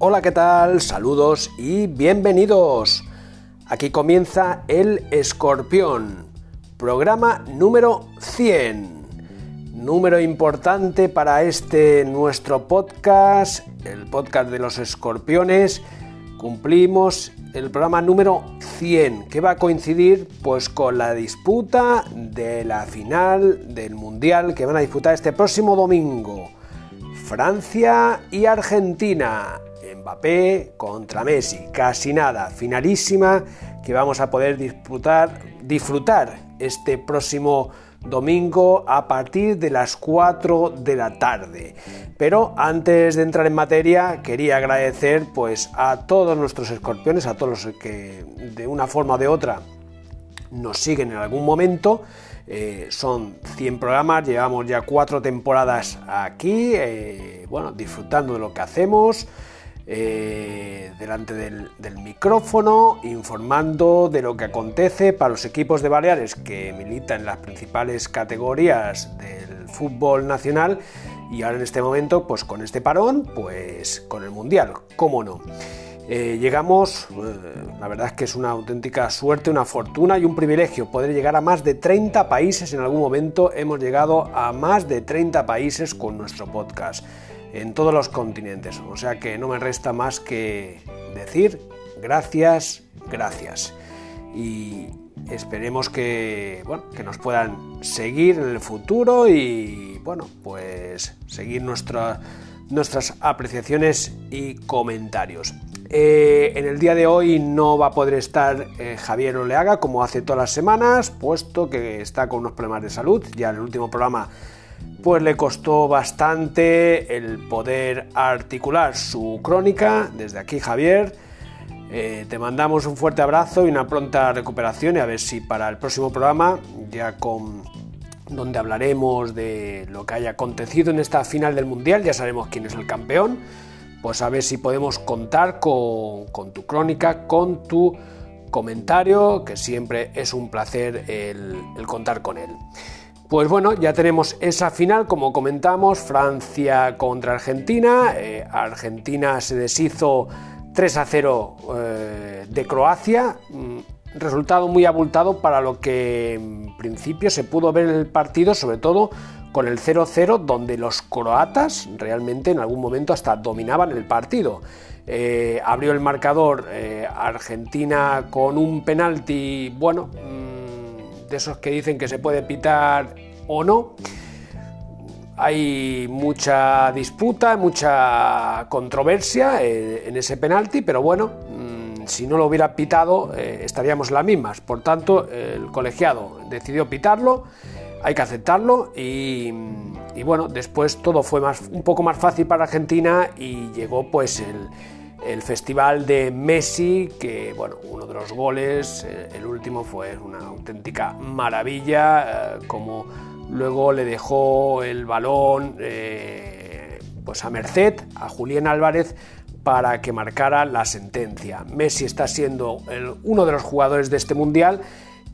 Hola, ¿qué tal? Saludos y bienvenidos. Aquí comienza El Escorpión, programa número 100. Número importante para este nuestro podcast, el podcast de los escorpiones. Cumplimos el programa número 100, que va a coincidir pues con la disputa de la final del Mundial que van a disputar este próximo domingo. Francia y Argentina. Mbappé contra Messi, casi nada, finalísima que vamos a poder disfrutar, disfrutar este próximo domingo a partir de las 4 de la tarde. Pero antes de entrar en materia, quería agradecer pues a todos nuestros escorpiones, a todos los que de una forma o de otra nos siguen en algún momento. Eh, son 100 programas, llevamos ya 4 temporadas aquí, eh, bueno, disfrutando de lo que hacemos. Eh, delante del, micrófono, informando de lo que acontece para los equipos de Baleares que militan en las principales categorías del fútbol nacional y ahora en este momento, pues con este parón, pues con el Mundial, cómo no. Eh, llegamos, eh, la verdad es que es una auténtica suerte, una fortuna y un privilegio poder llegar a más de 30 países. En algún momento hemos llegado a más de 30 países con nuestro podcast en todos los continentes. O sea que no me resta más que decir gracias, gracias. Y esperemos que, bueno, que nos puedan seguir en el futuro y bueno, pues seguir nuestras apreciaciones y comentarios. Eh, en el día de hoy no va a poder estar eh, Javier Oleaga como hace todas las semanas, puesto que está con unos problemas de salud. Ya en el último programa pues le costó bastante el poder articular su crónica. Desde aquí, Javier, eh, te mandamos un fuerte abrazo y una pronta recuperación y a ver si para el próximo programa, ya con donde hablaremos de lo que haya acontecido en esta final del Mundial, ya sabemos quién es el campeón, pues a ver si podemos contar con, tu crónica, con tu comentario, que siempre es un placer el contar con él. Pues bueno, ya tenemos esa final, como comentamos, Francia contra Argentina. Eh, Argentina se deshizo 3 a 0 eh, de Croacia. Mm, resultado muy abultado para lo que en principio se pudo ver en el partido, sobre todo con el 0-0, donde los croatas realmente en algún momento hasta dominaban el partido. Eh, abrió el marcador Argentina con un penalti, bueno, de esos que dicen que se puede pitar o no. Hay mucha disputa, mucha controversia eh, en ese penalti, pero bueno, mm, si no lo hubiera pitado eh, estaríamos las mismas. Por tanto, el colegiado decidió pitarlo, hay que aceptarlo y, bueno, después todo fue más, un poco más fácil para Argentina y llegó pues el, el festival de Messi, que bueno, uno de los goles, eh, el último fue una auténtica maravilla, eh, como luego le dejó el balón eh, pues a merced, a Julián Álvarez, para que marcara la sentencia. Messi está siendo uno de los jugadores de este mundial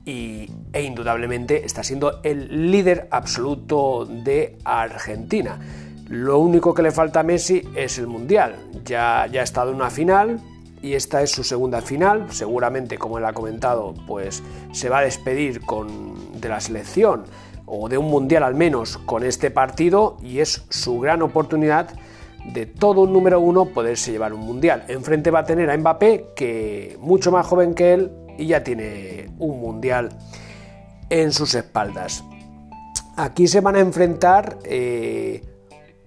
y, e indudablemente está siendo el líder absoluto de Argentina. Lo único que le falta a Messi es el Mundial. Ya, ya ha estado en una final y esta es su segunda final. Seguramente, como él ha comentado, pues se va a despedir con, de la selección o de un Mundial al menos con este partido y es su gran oportunidad de todo un número uno poderse llevar un Mundial. Enfrente va a tener a Mbappé, que mucho más joven que él y ya tiene un Mundial en sus espaldas. Aquí se van a enfrentar eh,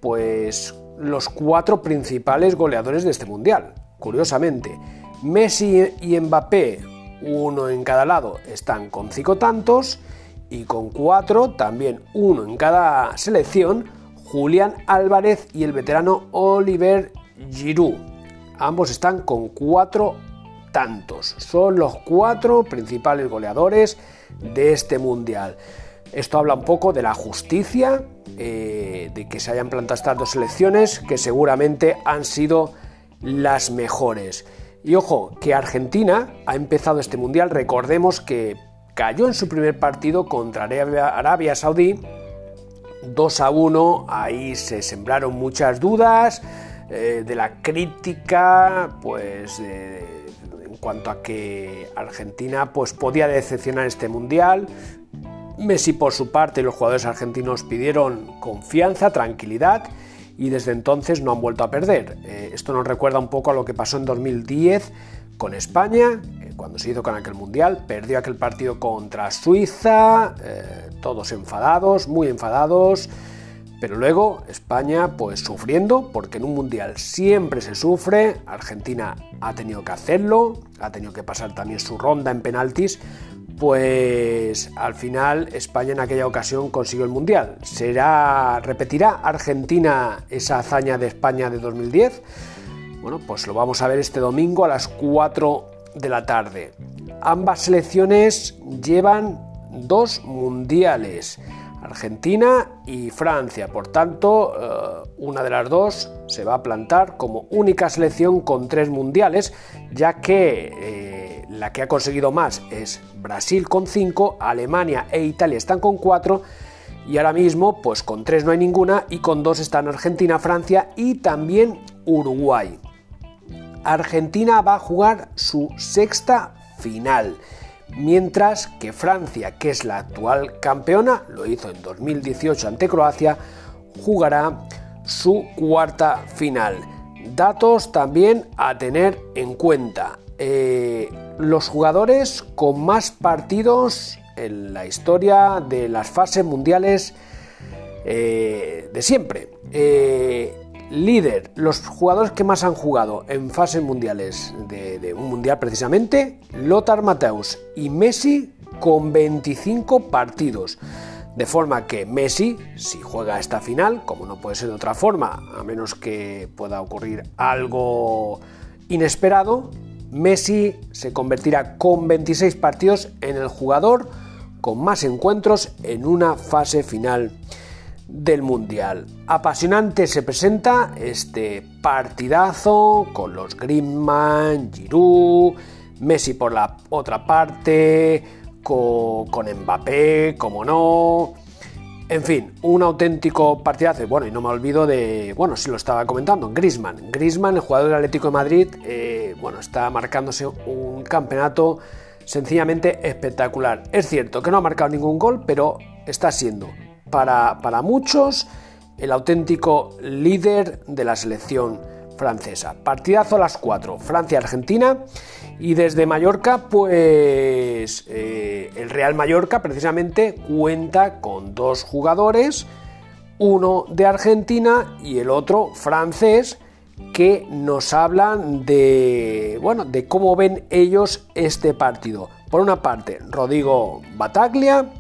pues los cuatro principales goleadores de este mundial. Curiosamente, Messi y Mbappé, uno en cada lado, están con cinco tantos y con cuatro, también uno en cada selección, Julián Álvarez y el veterano Oliver Giroud. Ambos están con cuatro tantos. Son los cuatro principales goleadores de este mundial. Esto habla un poco de la justicia, eh, de que se hayan plantado estas dos selecciones, que seguramente han sido las mejores. Y ojo, que Argentina ha empezado este mundial, recordemos que cayó en su primer partido contra Arabia Saudí, 2 a 1, ahí se sembraron muchas dudas, eh, de la crítica, pues en cuanto a que Argentina pues, podía decepcionar este mundial. Messi por su parte y los jugadores argentinos pidieron confianza, tranquilidad y desde entonces no han vuelto a perder. Eh, esto nos recuerda un poco a lo que pasó en 2010 con España, eh, cuando se hizo con aquel mundial, perdió aquel partido contra Suiza, todos enfadados, muy enfadados. Pero luego España pues sufriendo, porque en un mundial siempre se sufre, Argentina ha tenido que hacerlo, ha tenido que pasar también su ronda en penaltis, pues al final España en aquella ocasión consiguió el mundial. ¿Será repetirá Argentina esa hazaña de España de 2010? Bueno, pues lo vamos a ver este domingo a las 4 de la tarde. Ambas selecciones llevan dos mundiales. Argentina y Francia. Por tanto, eh, una de las dos se va a plantar como única selección con tres mundiales, ya que eh, la que ha conseguido más es Brasil con cinco, Alemania e Italia están con cuatro. Y ahora mismo, pues con tres no hay ninguna y con dos están Argentina, Francia y también Uruguay. Argentina va a jugar su sexta final mientras que Francia, que es la actual campeona, lo hizo en 2018 ante Croacia, jugará su cuarta final. Datos también a tener en cuenta. Eh, los jugadores con más partidos en la historia de las fases mundiales eh, de siempre. Eh, Líder, los jugadores que más han jugado en fases mundiales de, un mundial precisamente, Lothar Mateus y Messi con 25 partidos. De forma que Messi, si juega esta final, como no puede ser de otra forma, a menos que pueda ocurrir algo inesperado, Messi se convertirá con 26 partidos en el jugador con más encuentros en una fase final del Mundial. Apasionante se presenta este partidazo con los Griezmann, Giroud, Messi por la otra parte, con, con Mbappé, como no. En fin, un auténtico partidazo. Bueno, y no me olvido de, bueno, si lo estaba comentando, Griezmann. Griezmann, el jugador del Atlético de Madrid, eh, bueno, está marcándose un campeonato sencillamente espectacular. Es cierto que no ha marcado ningún gol, pero está siendo para, muchos el auténtico líder de la selección francesa. Partidazo a las 4, Francia-Argentina. Y desde Mallorca, pues eh, el Real Mallorca precisamente cuenta con dos jugadores, uno de Argentina y el otro francés, que nos hablan de, bueno, de cómo ven ellos este partido. Por una parte, Rodrigo Bataglia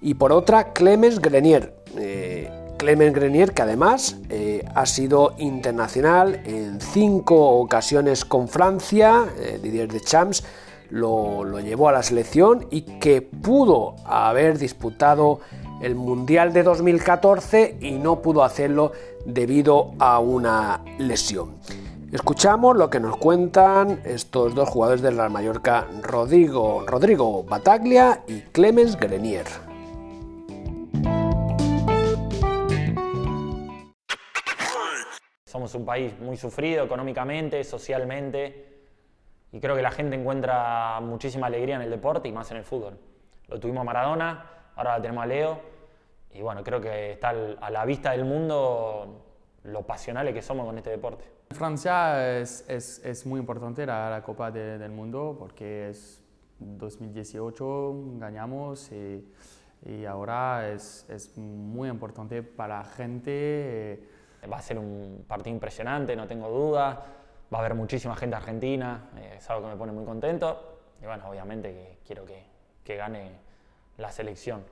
y por otra Clemens Grenier. Eh, Clemens Grenier que además eh, ha sido internacional en cinco ocasiones con Francia, eh, Didier Deschamps lo, lo llevó a la selección y que pudo haber disputado el Mundial de 2014 y no pudo hacerlo debido a una lesión. Escuchamos lo que nos cuentan estos dos jugadores del Real Mallorca, Rodrigo, Rodrigo Bataglia y Clemens Grenier. Somos un país muy sufrido económicamente, socialmente, y creo que la gente encuentra muchísima alegría en el deporte y más en el fútbol. Lo tuvimos a Maradona, ahora lo tenemos a Leo, y bueno, creo que está a la vista del mundo lo pasionales que somos con este deporte. Francia es, es, es muy importante la, la Copa del Mundo porque es 2018 ganamos y, y ahora es, es, muy importante para la gente. Eh, Va a ser un partido impresionante, no tengo duda. Va a haber muchísima gente argentina, eh, es algo que me pone muy contento. Y bueno, obviamente que quiero que, que gane la selección.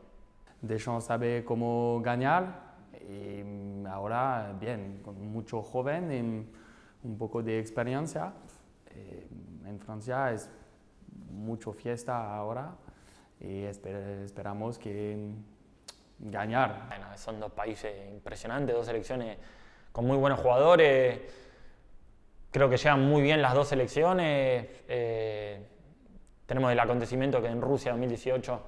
Deschamps sabe cómo ganar y ahora, bien, con mucho joven y un poco de experiencia. Eh, en Francia es mucho fiesta ahora y esperamos que ganar. Bueno, son dos países impresionantes, dos selecciones con muy buenos jugadores. Creo que llegan muy bien las dos selecciones. Eh, tenemos el acontecimiento que en Rusia 2018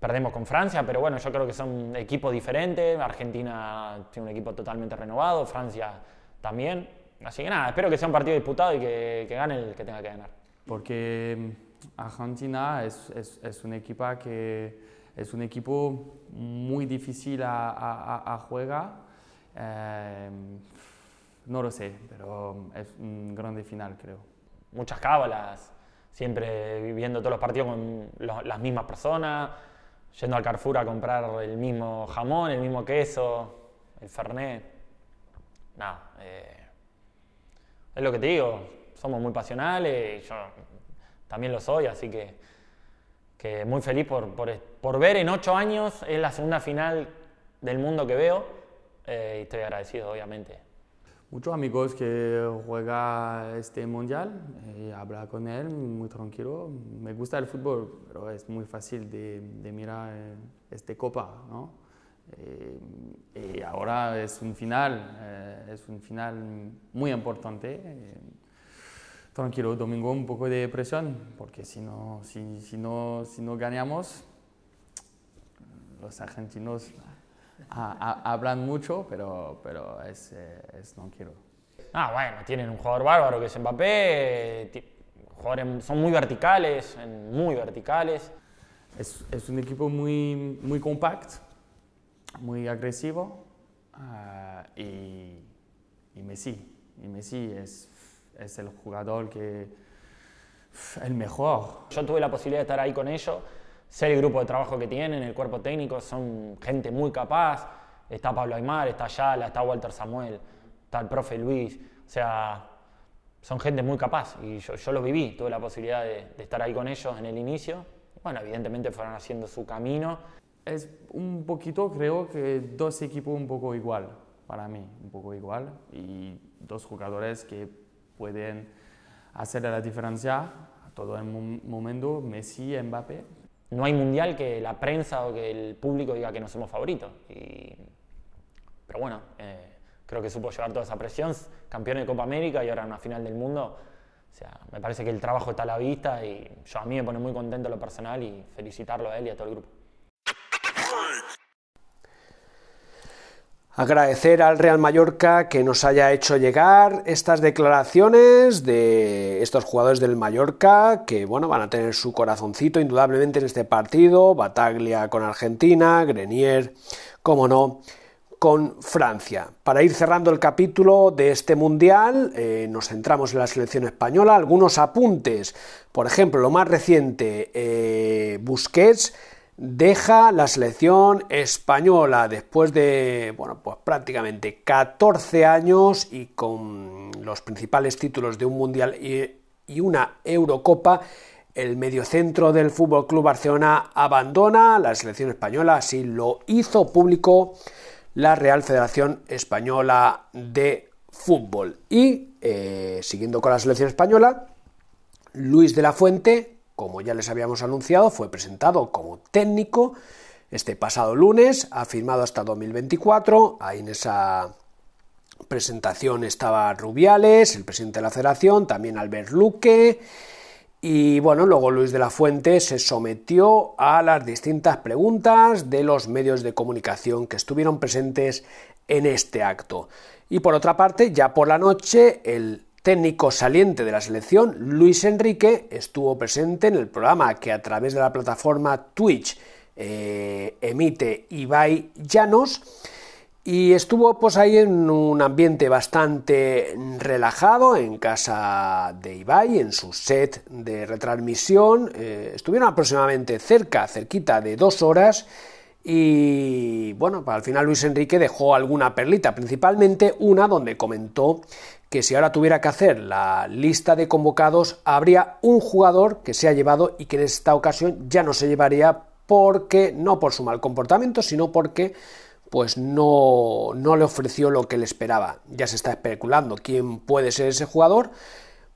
perdemos con Francia, pero bueno, yo creo que son equipos diferentes. Argentina tiene un equipo totalmente renovado, Francia también. Así que nada, espero que sea un partido disputado y que, que gane el que tenga que ganar. Porque mm, Argentina es, es, es un equipo que es un equipo muy difícil a, a, a jugar. Eh, no lo sé, pero es un grande final, creo. Muchas cábalas, siempre viviendo todos los partidos con las mismas personas, yendo al Carrefour a comprar el mismo jamón, el mismo queso, el fernet. Nada, eh, es lo que te digo, somos muy pasionales, y yo también lo soy, así que, que muy feliz por, por, por ver en ocho años, es la segunda final del mundo que veo, eh, y estoy agradecido, obviamente. Muchos amigos que juega este mundial, y habla con él muy tranquilo. Me gusta el fútbol, pero es muy fácil de, de mirar eh, este copa, ¿no? Eh, y ahora es un final, eh, es un final muy importante. eh, tranquilo, domingo un poco de presión, porque si no, si, si no, si no ganamos, los argentinos ha- ha- hablan mucho, pero, pero es, eh, es tranquilo. Ah, bueno, tienen un jugador bárbaro que es Mbappé, jugadores son muy verticales, muy verticales. Es, es un equipo muy, muy compacto, muy agresivo ah, y, y Messi. Y Messi es, es el jugador que el mejor. Yo tuve la posibilidad de estar ahí con ellos, sé el grupo de trabajo que tienen, el cuerpo técnico, son gente muy capaz. Está Pablo Aymar, está Yala, está Walter Samuel, está el profe Luis. O sea, son gente muy capaz y yo, yo lo viví, tuve la posibilidad de, estar ahí con ellos en el inicio. Bueno, evidentemente fueron haciendo su camino. Es un poquito, creo que dos equipos un poco igual, para mí, un poco igual. Y dos jugadores que pueden hacer la diferencia a todo el mo- momento, Messi y Mbappé. No hay mundial que la prensa o que el público diga que no somos favoritos. Y- pero bueno, eh, creo que supo llevar toda esa presión, campeón de Copa América y ahora en una final del mundo. O sea, me parece que el trabajo está a la vista y yo a mí me pone muy contento lo personal y felicitarlo a él y a todo el grupo. Agradecer al Real Mallorca que nos haya hecho llegar estas declaraciones de estos jugadores del Mallorca que bueno van a tener su corazoncito indudablemente en este partido, Bataglia con Argentina, Grenier, como no, con Francia. Para ir cerrando el capítulo de este mundial, eh, nos centramos en la selección española, algunos apuntes, por ejemplo, lo más reciente, eh, Busquets deja la selección española después de, bueno, pues prácticamente 14 años y con los principales títulos de un mundial y, una Eurocopa. El mediocentro del Fútbol Club Barcelona abandona la selección española, así lo hizo público la Real Federación Española de Fútbol. Y eh, siguiendo con la selección española, Luis de la Fuente como ya les habíamos anunciado, fue presentado como técnico este pasado lunes, ha firmado hasta 2024, ahí en esa presentación estaba Rubiales, el presidente de la federación, también Albert Luque, y bueno, luego Luis de la Fuente se sometió a las distintas preguntas de los medios de comunicación que estuvieron presentes en este acto. Y por otra parte, ya por la noche, el técnico saliente de la selección, Luis Enrique, estuvo presente en el programa que a través de la plataforma Twitch eh, emite Ibai Llanos y estuvo pues ahí en un ambiente bastante relajado en casa de Ibai, en su set de retransmisión. Eh, estuvieron aproximadamente cerca, cerquita de dos horas. Y bueno, al final Luis Enrique dejó alguna perlita, principalmente una donde comentó que si ahora tuviera que hacer la lista de convocados, habría un jugador que se ha llevado y que en esta ocasión ya no se llevaría porque, no por su mal comportamiento, sino porque pues no, no le ofreció lo que le esperaba. Ya se está especulando quién puede ser ese jugador.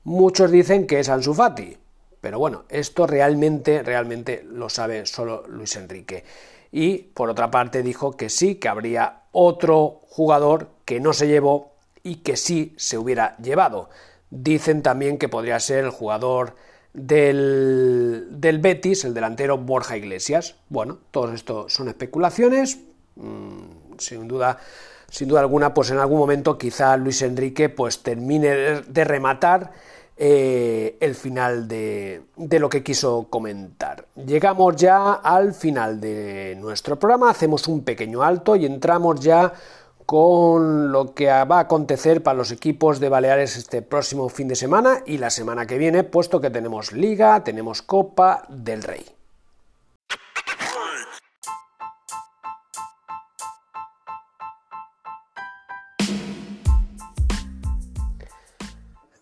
Muchos dicen que es Ansu Fati, pero bueno, esto realmente, realmente lo sabe solo Luis Enrique. Y por otra parte dijo que sí, que habría otro jugador que no se llevó y que sí se hubiera llevado. Dicen también que podría ser el jugador del, del Betis, el delantero Borja Iglesias. Bueno, todo esto son especulaciones. sin duda sin duda alguna, pues en algún momento quizá Luis Enrique pues termine de rematar eh, el final de, de, lo que quiso comentar. Llegamos ya al final de nuestro programa, hacemos un pequeño alto y entramos ya con lo que va a acontecer para los equipos de Baleares este próximo fin de semana y la semana que viene, puesto que tenemos Liga, tenemos Copa del Rey.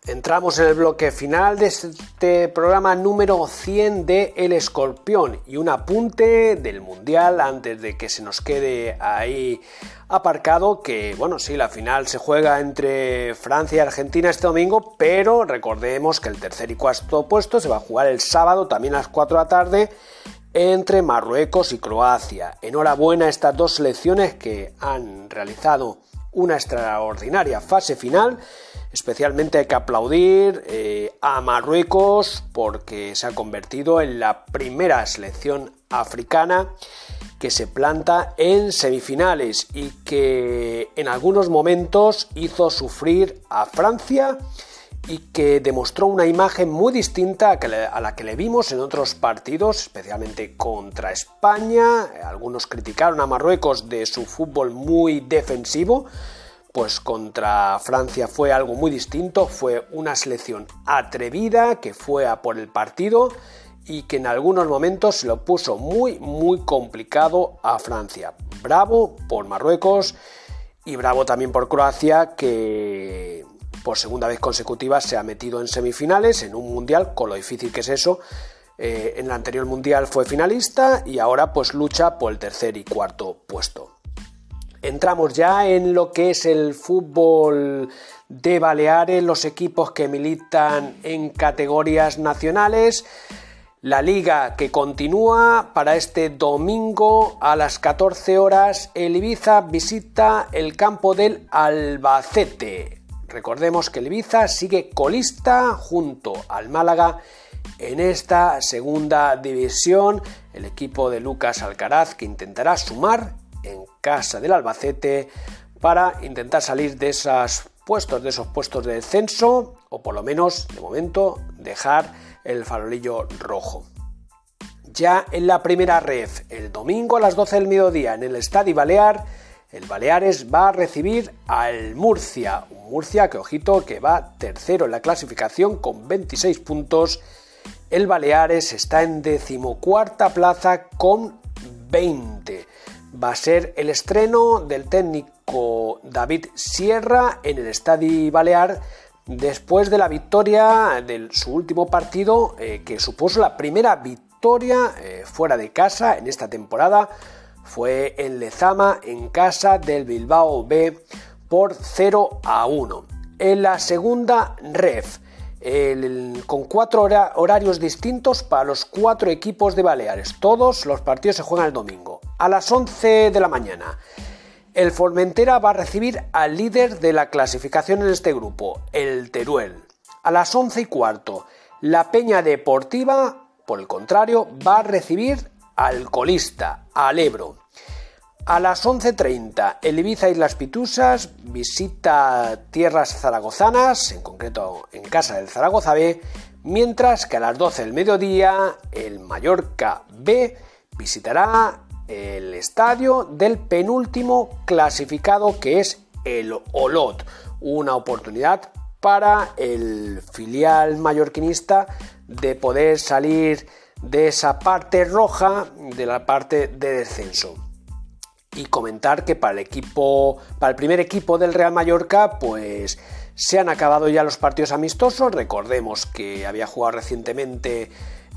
Entramos en el bloque final de este programa número 100 de El Escorpión y un apunte del Mundial antes de que se nos quede ahí aparcado que, bueno, sí, la final se juega entre Francia y Argentina este domingo, pero recordemos que el tercer y cuarto puesto se va a jugar el sábado también a las 4 de la tarde entre Marruecos y Croacia. Enhorabuena a estas dos selecciones que han realizado una extraordinaria fase final Especialmente hay que aplaudir eh, a Marruecos porque se ha convertido en la primera selección africana que se planta en semifinales y que en algunos momentos hizo sufrir a Francia y que demostró una imagen muy distinta a la que le vimos en otros partidos, especialmente contra España. Algunos criticaron a Marruecos de su fútbol muy defensivo, pues contra Francia fue algo muy distinto, fue una selección atrevida que fue a por el partido y que en algunos momentos se lo puso muy muy complicado a Francia. Bravo por Marruecos y bravo también por Croacia que por segunda vez consecutiva se ha metido en semifinales en un mundial con lo difícil que es eso. Eh, en el anterior mundial fue finalista y ahora pues lucha por el tercer y cuarto puesto. Entramos ya en lo que es el fútbol de Baleares, los equipos que militan en categorías nacionales. La liga que continúa para este domingo a las 14 horas. El Ibiza visita el campo del Albacete. Recordemos que el Ibiza sigue colista junto al Málaga en esta segunda división. El equipo de Lucas Alcaraz que intentará sumar en casa del Albacete para intentar salir de esos puestos, de esos puestos de descenso o por lo menos de momento dejar el farolillo rojo. Ya en la primera ref, el domingo a las 12 del mediodía en el Estadio Balear, el Baleares va a recibir al Murcia, un Murcia que ojito que va tercero en la clasificación con 26 puntos. El Baleares está en decimocuarta plaza con 20 va a ser el estreno del técnico David Sierra en el Estadio Balear después de la victoria de su último partido eh, que supuso la primera victoria eh, fuera de casa en esta temporada fue en Lezama en casa del Bilbao B por 0 a 1. En la segunda ref con cuatro horarios distintos para los cuatro equipos de Baleares. Todos los partidos se juegan el domingo. A las 11 de la mañana, el Formentera va a recibir al líder de la clasificación en este grupo, el Teruel. A las 11 y cuarto, la Peña Deportiva, por el contrario, va a recibir al colista, al Ebro. A las 11.30, el Ibiza Islas Pitusas visita tierras zaragozanas, en concreto en casa del Zaragoza B, mientras que a las 12 del mediodía, el Mallorca B visitará el estadio del penúltimo clasificado que es el Olot, una oportunidad para el filial mallorquinista de poder salir de esa parte roja de la parte de descenso y comentar que para el equipo, para el primer equipo del Real Mallorca, pues se han acabado ya los partidos amistosos. Recordemos que había jugado recientemente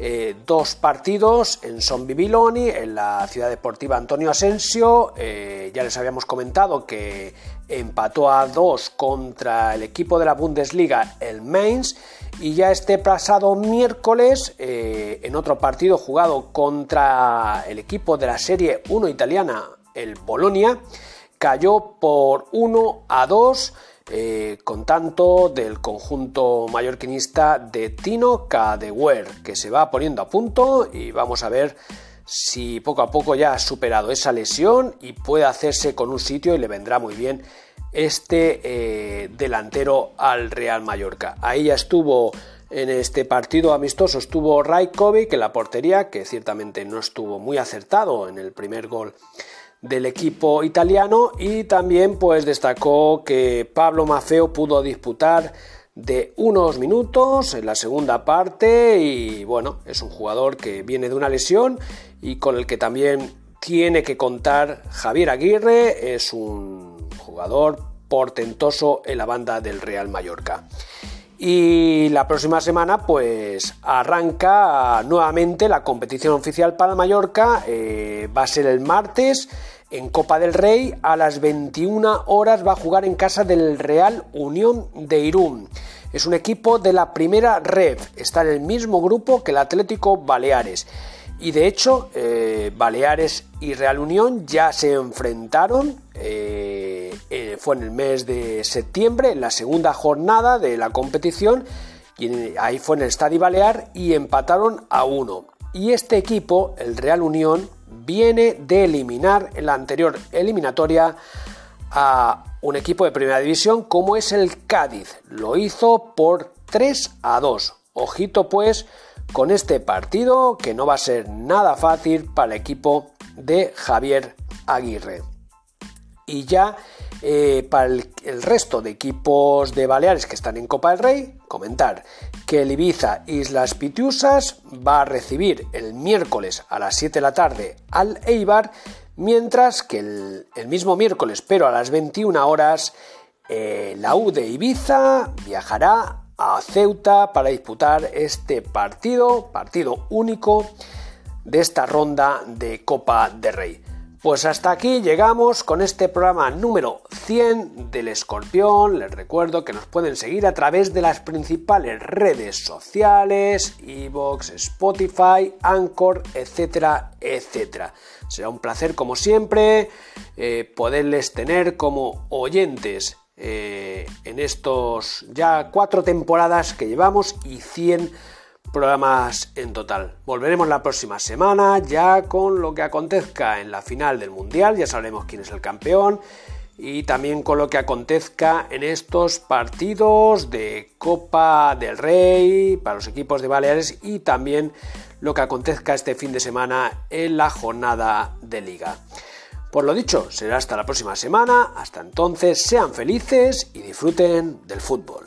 eh, dos partidos en Son Bibiloni, en la ciudad deportiva Antonio Asensio. Eh, ya les habíamos comentado que empató a dos contra el equipo de la Bundesliga, el Mainz. Y ya este pasado miércoles, eh, en otro partido jugado contra el equipo de la Serie 1 italiana, el Bolonia, cayó por 1 a 2 eh, con tanto del conjunto mallorquinista de Tino Cadewer, que se va poniendo a punto y vamos a ver si poco a poco ya ha superado esa lesión y puede hacerse con un sitio y le vendrá muy bien este eh, delantero al Real Mallorca. Ahí ya estuvo en este partido amistoso, estuvo Rajkovic en la portería, que ciertamente no estuvo muy acertado en el primer gol del equipo italiano y también pues destacó que Pablo Mafeo pudo disputar de unos minutos en la segunda parte y bueno, es un jugador que viene de una lesión y con el que también tiene que contar Javier Aguirre, es un jugador portentoso en la banda del Real Mallorca. Y la próxima semana pues arranca nuevamente la competición oficial para Mallorca, eh, va a ser el martes en Copa del Rey a las 21 horas va a jugar en casa del Real Unión de Irún. Es un equipo de la primera red, está en el mismo grupo que el Atlético Baleares. Y de hecho, eh, Baleares y Real Unión ya se enfrentaron, eh, eh, fue en el mes de septiembre, en la segunda jornada de la competición, y ahí fue en el Estadio Balear y empataron a uno. Y este equipo, el Real Unión, viene de eliminar en la anterior eliminatoria a un equipo de primera división como es el Cádiz. Lo hizo por 3 a 2. Ojito pues con este partido que no va a ser nada fácil para el equipo de Javier Aguirre. Y ya eh, para el, resto de equipos de Baleares que están en Copa del Rey, comentar que el Ibiza Islas Pitiusas va a recibir el miércoles a las 7 de la tarde al Eibar, mientras que el, mismo miércoles, pero a las 21 horas, eh, la U de Ibiza viajará a Ceuta para disputar este partido, partido único de esta ronda de Copa del Rey. Pues hasta aquí llegamos con este programa número 100 del Escorpión. Les recuerdo que nos pueden seguir a través de las principales redes sociales, Evox, Spotify, Anchor, etcétera, etcétera. Será un placer, como siempre, eh, poderles tener como oyentes eh, en estos ya cuatro temporadas que llevamos y 100 programas en total. Volveremos la próxima semana ya con lo que acontezca en la final del Mundial, ya sabremos quién es el campeón y también con lo que acontezca en estos partidos de Copa del Rey para los equipos de Baleares y también lo que acontezca este fin de semana en la jornada de liga. Por lo dicho, será hasta la próxima semana, hasta entonces sean felices y disfruten del fútbol.